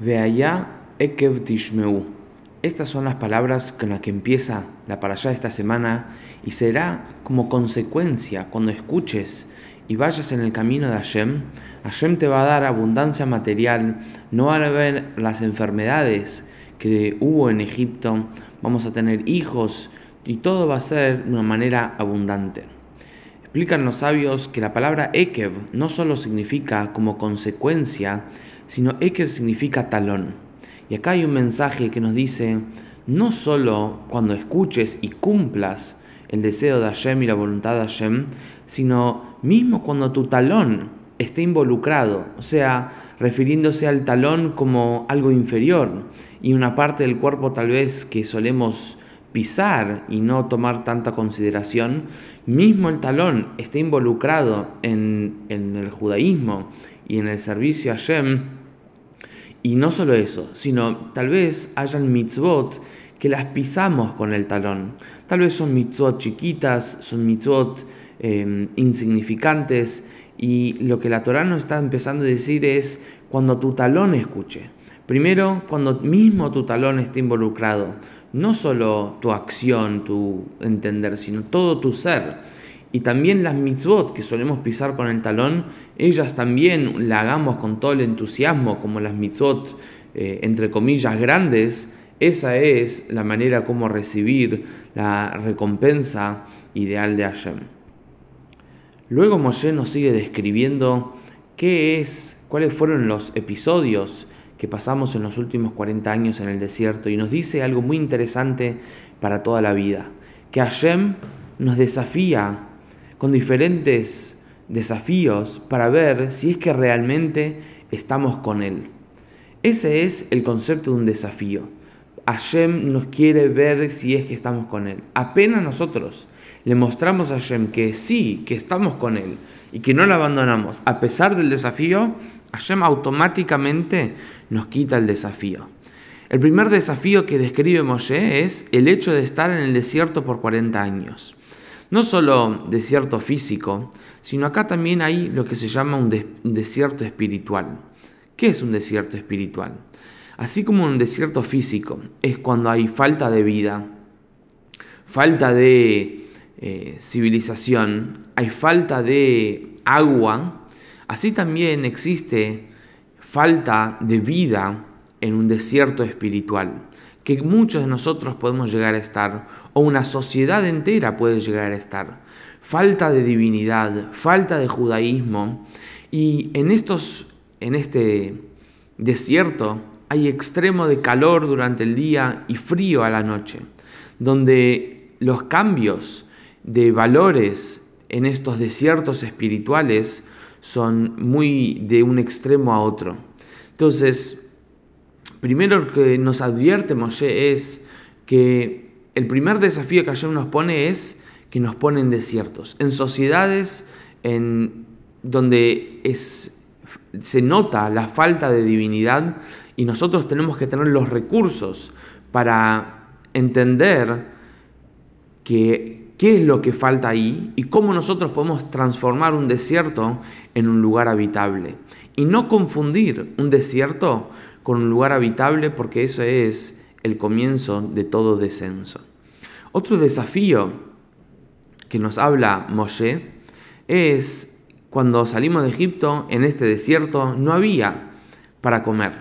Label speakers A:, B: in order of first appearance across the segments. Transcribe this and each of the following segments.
A: Veaya Ekev Tishmeu. Estas son las palabras con las que empieza la allá de esta semana y será como consecuencia cuando escuches y vayas en el camino de Hashem. Hashem te va a dar abundancia material, no van a haber las enfermedades que hubo en Egipto, vamos a tener hijos y todo va a ser de una manera abundante. Explican los sabios que la palabra Ekev no solo significa como consecuencia, sino Ekev significa talón. Y acá hay un mensaje que nos dice, no solo cuando escuches y cumplas el deseo de Hashem y la voluntad de Hashem, sino mismo cuando tu talón esté involucrado, o sea, refiriéndose al talón como algo inferior y una parte del cuerpo tal vez que solemos pisar y no tomar tanta consideración, mismo el talón esté involucrado en, en el judaísmo y en el servicio a Hashem, y no solo eso, sino tal vez hayan mitzvot que las pisamos con el talón. Tal vez son mitzvot chiquitas, son mitzvot em, insignificantes. Y lo que la Torah nos está empezando a decir es cuando tu talón escuche. Primero, cuando mismo tu talón esté involucrado. No solo tu acción, tu entender, sino todo tu ser. Y también las mitzvot que solemos pisar con el talón, ellas también la hagamos con todo el entusiasmo, como las mitzvot, eh, entre comillas, grandes. Esa es la manera como recibir la recompensa ideal de Hashem. Luego Moshe nos sigue describiendo qué es, cuáles fueron los episodios que pasamos en los últimos 40 años en el desierto y nos dice algo muy interesante para toda la vida, que Hashem nos desafía con diferentes desafíos para ver si es que realmente estamos con Él. Ese es el concepto de un desafío. Hashem nos quiere ver si es que estamos con Él. Apenas nosotros le mostramos a Hashem que sí, que estamos con Él y que no lo abandonamos, a pesar del desafío, Hashem automáticamente nos quita el desafío. El primer desafío que describe Moshe es el hecho de estar en el desierto por 40 años. No solo desierto físico, sino acá también hay lo que se llama un, desierto espiritual. ¿Qué es un desierto espiritual? Así como un desierto físico es cuando hay falta de vida, falta de eh, civilización, hay falta de agua, así también existe falta de vida en un desierto espiritual que muchos de nosotros podemos llegar a estar, o una sociedad entera puede llegar a estar. Falta de divinidad, falta de judaísmo, y en, estos, en este desierto hay extremo de calor durante el día y frío a la noche, donde los cambios de valores en estos desiertos espirituales son muy de un extremo a otro. Entonces, Primero que nos advierte Moshe es que el primer desafío que Hashem nos pone es que nos pone en desiertos, en sociedades en donde es, se nota la falta de divinidad y nosotros tenemos que tener los recursos para entender qué es lo que falta ahí y cómo nosotros podemos transformar un desierto en un lugar habitable. Y no confundir un desierto con un lugar habitable porque eso es el comienzo de todo descenso. Otro desafío que nos habla Moshe es cuando salimos de Egipto, en este desierto no había para comer.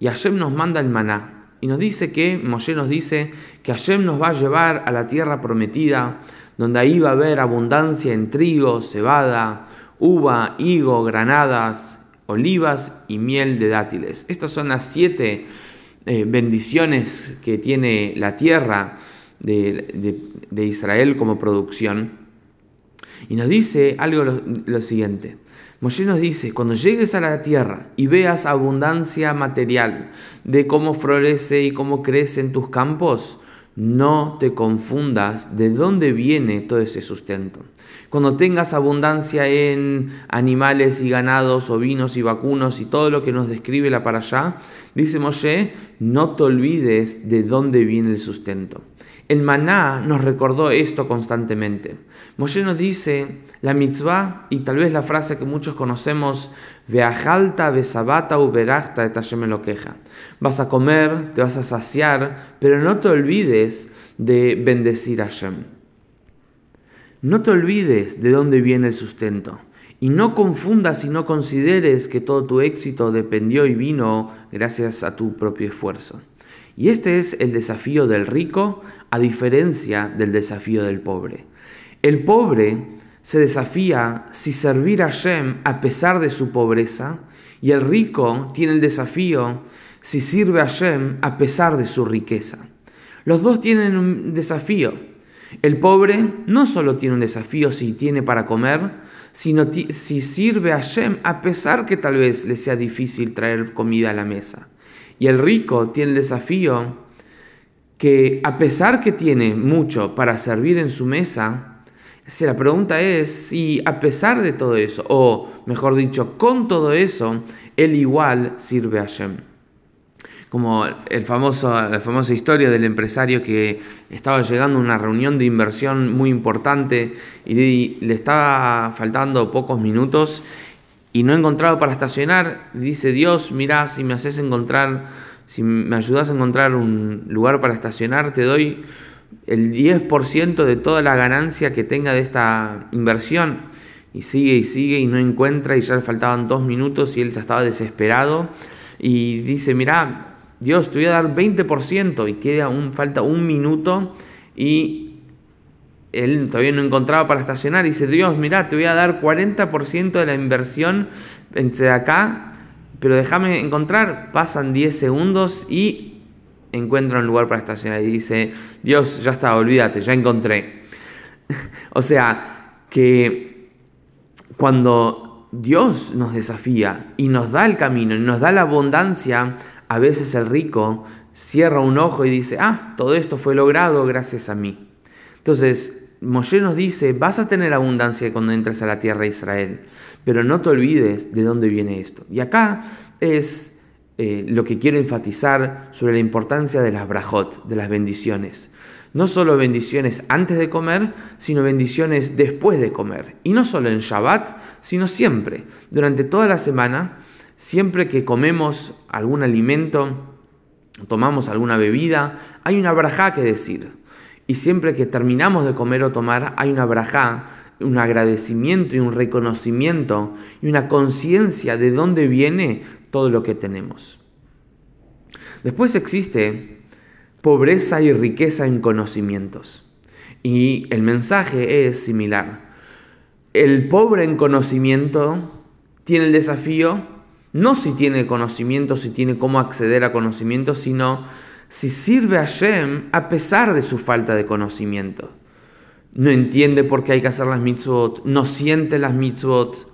A: Y Hashem nos manda el maná. Y nos dice que, Moshe nos dice que Hashem nos va a llevar a la tierra prometida, donde ahí va a haber abundancia en trigo, cebada, uva, higo, granadas, olivas y miel de dátiles. Estas son las siete eh, bendiciones que tiene la tierra de, Israel como producción. Y nos dice algo lo, siguiente. Moshe nos dice, cuando llegues a la tierra y veas abundancia material de cómo florece y cómo crece en tus campos, no te confundas de dónde viene todo ese sustento. Cuando tengas abundancia en animales y ganados, ovinos y vacunos y todo lo que nos describe la para allá, dice Moshe, no te olvides de dónde viene el sustento. El maná nos recordó esto constantemente. Moshe nos dice la mitzvah y tal vez la frase que muchos conocemos, Veajalta, besabata, uberachta, me lo queja. Vas a comer, te vas a saciar, pero no te olvides de bendecir a Hashem. No te olvides de dónde viene el sustento. Y no confundas y no consideres que todo tu éxito dependió y vino gracias a tu propio esfuerzo. Y este es el desafío del rico a diferencia del desafío del pobre. El pobre se desafía si servir a Shem a pesar de su pobreza y el rico tiene el desafío si sirve a Shem a pesar de su riqueza. Los dos tienen un desafío. El pobre no solo tiene un desafío si tiene para comer, sino si sirve a Shem a pesar que tal vez le sea difícil traer comida a la mesa. Y el rico tiene el desafío que a pesar que tiene mucho para servir en su mesa, si la pregunta es si a pesar de todo eso, o mejor dicho, con todo eso, él igual sirve a Shem. Como el famoso, la famosa historia del empresario que estaba llegando a una reunión de inversión muy importante y le estaba faltando pocos minutos y no he encontrado para estacionar, dice Dios, mira, si me haces encontrar, si me ayudas a encontrar un lugar para estacionar, te doy el 10% de toda la ganancia que tenga de esta inversión. Y sigue y sigue y no encuentra y ya le faltaban dos minutos y él ya estaba desesperado y dice, mira, Dios, te voy a dar 20% y queda un, falta un minuto y él todavía no encontraba para estacionar y dice, Dios, mira, te voy a dar 40% de la inversión entre acá, pero déjame encontrar. Pasan 10 segundos y encuentra un lugar para estacionar y dice, Dios, ya está, olvídate, ya encontré. o sea, que cuando Dios nos desafía y nos da el camino y nos da la abundancia, a veces el rico cierra un ojo y dice, ah, todo esto fue logrado gracias a mí. Entonces, Moshe nos dice, vas a tener abundancia cuando entres a la tierra de Israel, pero no te olvides de dónde viene esto. Y acá es eh, lo que quiero enfatizar sobre la importancia de las brajot, de las bendiciones. No solo bendiciones antes de comer, sino bendiciones después de comer. Y no solo en Shabbat, sino siempre. Durante toda la semana, siempre que comemos algún alimento, tomamos alguna bebida, hay una braja que decir. Y siempre que terminamos de comer o tomar, hay una brajá, un agradecimiento y un reconocimiento y una conciencia de dónde viene todo lo que tenemos. Después existe pobreza y riqueza en conocimientos. Y el mensaje es similar. El pobre en conocimiento tiene el desafío, no si tiene conocimiento, si tiene cómo acceder a conocimiento, sino si sirve a Shem a pesar de su falta de conocimiento. No entiende por qué hay que hacer las mitzvot, no siente las mitzvot.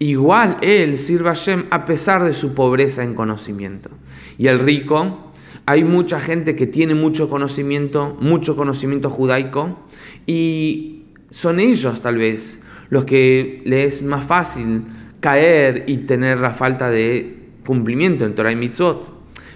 A: Igual él sirve a Shem a pesar de su pobreza en conocimiento. Y el rico, hay mucha gente que tiene mucho conocimiento, mucho conocimiento judaico, y son ellos tal vez los que les es más fácil caer y tener la falta de cumplimiento en Torah y mitzvot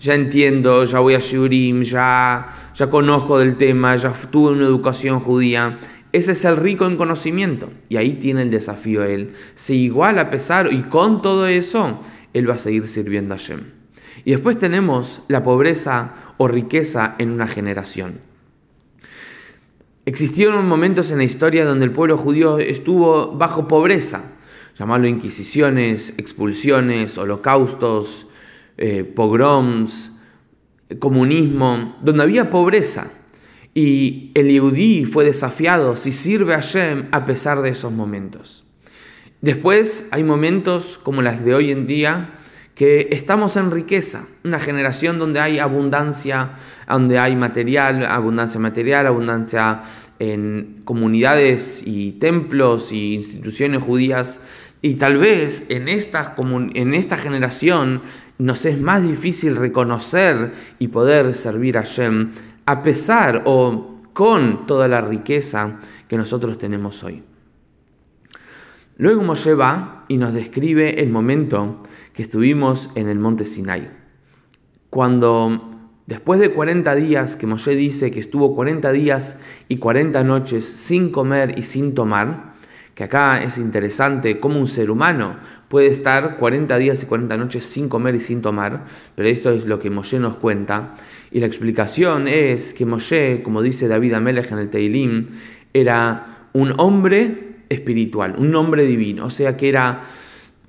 A: ya entiendo, ya voy a Shurim, ya, ya conozco del tema, ya tuve una educación judía. Ese es el rico en conocimiento. Y ahí tiene el desafío él. Si igual a pesar y con todo eso, él va a seguir sirviendo a Shem. Y después tenemos la pobreza o riqueza en una generación. Existieron momentos en la historia donde el pueblo judío estuvo bajo pobreza, llamarlo inquisiciones, expulsiones, holocaustos, eh, pogroms, comunismo, donde había pobreza. Y el Yehudí fue desafiado si sirve a Shem a pesar de esos momentos. Después hay momentos como las de hoy en día que estamos en riqueza, una generación donde hay abundancia, donde hay material, abundancia material, abundancia en comunidades y templos y instituciones judías. Y tal vez en esta, en esta generación nos es más difícil reconocer y poder servir a Shem a pesar o con toda la riqueza que nosotros tenemos hoy. Luego Moshe va y nos describe el momento que estuvimos en el monte Sinai, cuando Después de 40 días, que Moshe dice que estuvo 40 días y 40 noches sin comer y sin tomar, que acá es interesante cómo un ser humano puede estar 40 días y 40 noches sin comer y sin tomar, pero esto es lo que Moshe nos cuenta. Y la explicación es que Moshe, como dice David Amelech en el Teilim, era un hombre espiritual, un hombre divino, o sea que era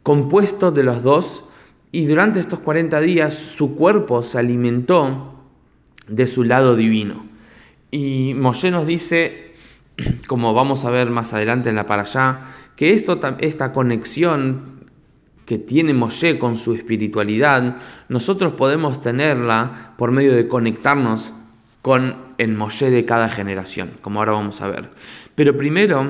A: compuesto de los dos y durante estos 40 días su cuerpo se alimentó de su lado divino. Y Moshe nos dice, como vamos a ver más adelante en la para allá, que esto, esta conexión que tiene Moshe con su espiritualidad, nosotros podemos tenerla por medio de conectarnos con el Moshe de cada generación, como ahora vamos a ver. Pero primero,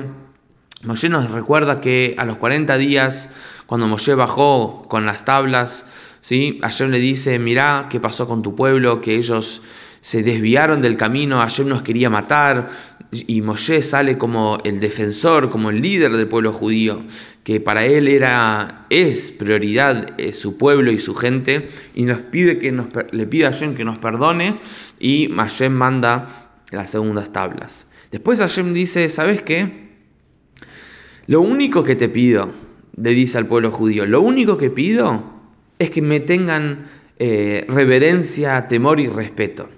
A: Moshe nos recuerda que a los 40 días, cuando Moshe bajó con las tablas, ¿sí? ayer le dice, mirá qué pasó con tu pueblo, que ellos se desviaron del camino, ayer nos quería matar, y Moshe sale como el defensor, como el líder del pueblo judío, que para él era, es prioridad eh, su pueblo y su gente, y nos pide que le pide a Hashem que nos perdone, y Hashem manda las segundas tablas. Después Hashem dice, ¿sabes qué? Lo único que te pido, le dice al pueblo judío, lo único que pido es que me tengan eh, reverencia, temor y respeto.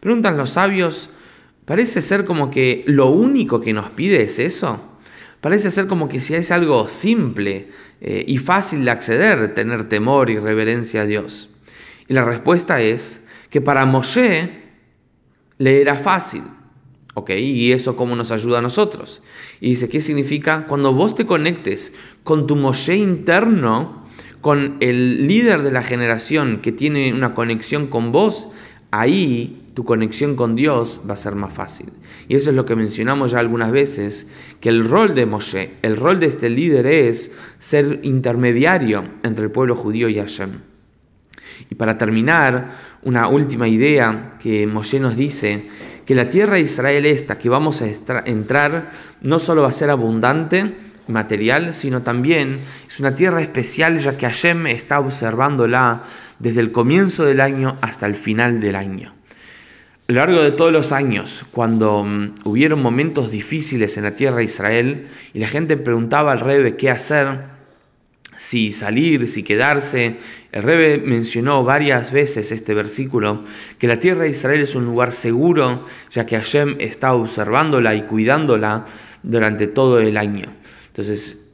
A: Preguntan los sabios, parece ser como que lo único que nos pide es eso. Parece ser como que si es algo simple eh, y fácil de acceder, tener temor y reverencia a Dios. Y la respuesta es que para Moshe le era fácil. ¿Ok? ¿Y eso cómo nos ayuda a nosotros? Y dice, ¿qué significa? Cuando vos te conectes con tu Moshe interno, con el líder de la generación que tiene una conexión con vos, ahí tu conexión con Dios va a ser más fácil. Y eso es lo que mencionamos ya algunas veces, que el rol de Moshe, el rol de este líder es ser intermediario entre el pueblo judío y Hashem. Y para terminar, una última idea que Moshe nos dice que la tierra de Israel esta que vamos a entrar no solo va a ser abundante, material, sino también es una tierra especial ya que Hashem está observándola desde el comienzo del año hasta el final del año. Lo largo de todos los años, cuando mm, hubieron momentos difíciles en la tierra de Israel y la gente preguntaba al rebe qué hacer, si salir, si quedarse. El Rebe mencionó varias veces este versículo, que la tierra de Israel es un lugar seguro, ya que Hashem está observándola y cuidándola durante todo el año. Entonces,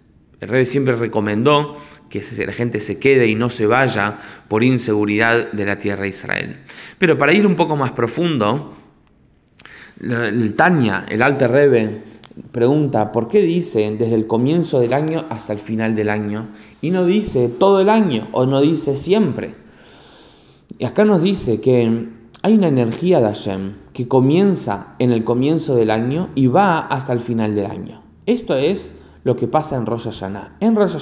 A: el Rebe siempre recomendó que la gente se quede y no se vaya por inseguridad de la tierra de Israel. Pero para ir un poco más profundo, el Tania, el Alte Rebe, pregunta, ¿por qué dice desde el comienzo del año hasta el final del año? Y no dice todo el año o no dice siempre. Y acá nos dice que hay una energía de Hashem que comienza en el comienzo del año y va hasta el final del año. Esto es lo que pasa en Rosh. En Rosh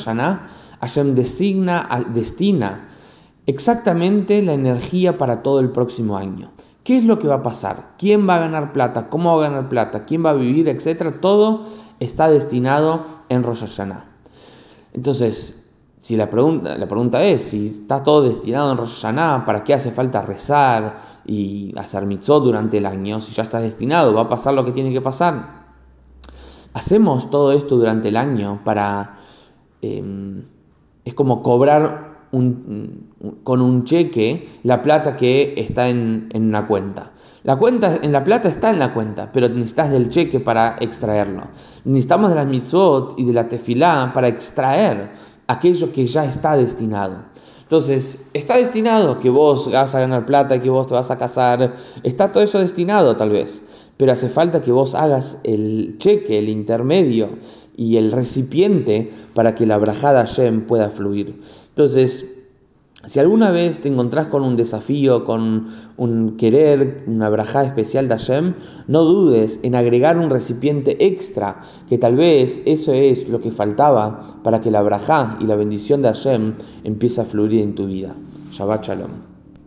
A: Hashem designa, destina exactamente la energía para todo el próximo año. ¿Qué es lo que va a pasar? ¿Quién va a ganar plata? ¿Cómo va a ganar plata? ¿Quién va a vivir? Etcétera. Todo está destinado en Rosh. Entonces, si la pregunta, la pregunta es, si está todo destinado en Rosh ¿para qué hace falta rezar y hacer mitzvot durante el año? Si ya está destinado, va a pasar lo que tiene que pasar. Hacemos todo esto durante el año para... Em, es como cobrar con un cheque la plata que está en, una cuenta. La cuenta, en la plata está en la cuenta, pero necesitas del cheque para extraerlo. Necesitamos de la mitzvot y de la tefilá para extraer aquello que ya está destinado. Entonces, está destinado que vos vas a ganar plata, que vos te vas a casar, está todo eso destinado tal vez, pero hace falta que vos hagas el cheque, el intermedio y el recipiente para que la brajada Hashem pueda fluir. Entonces, si alguna vez te encontrás con un desafío, con un querer, una brajada especial de Hashem, no dudes en agregar un recipiente extra, que tal vez eso es lo que faltaba para que la brajá y la bendición de Hashem empiece a fluir en tu vida. Shabbat Shalom.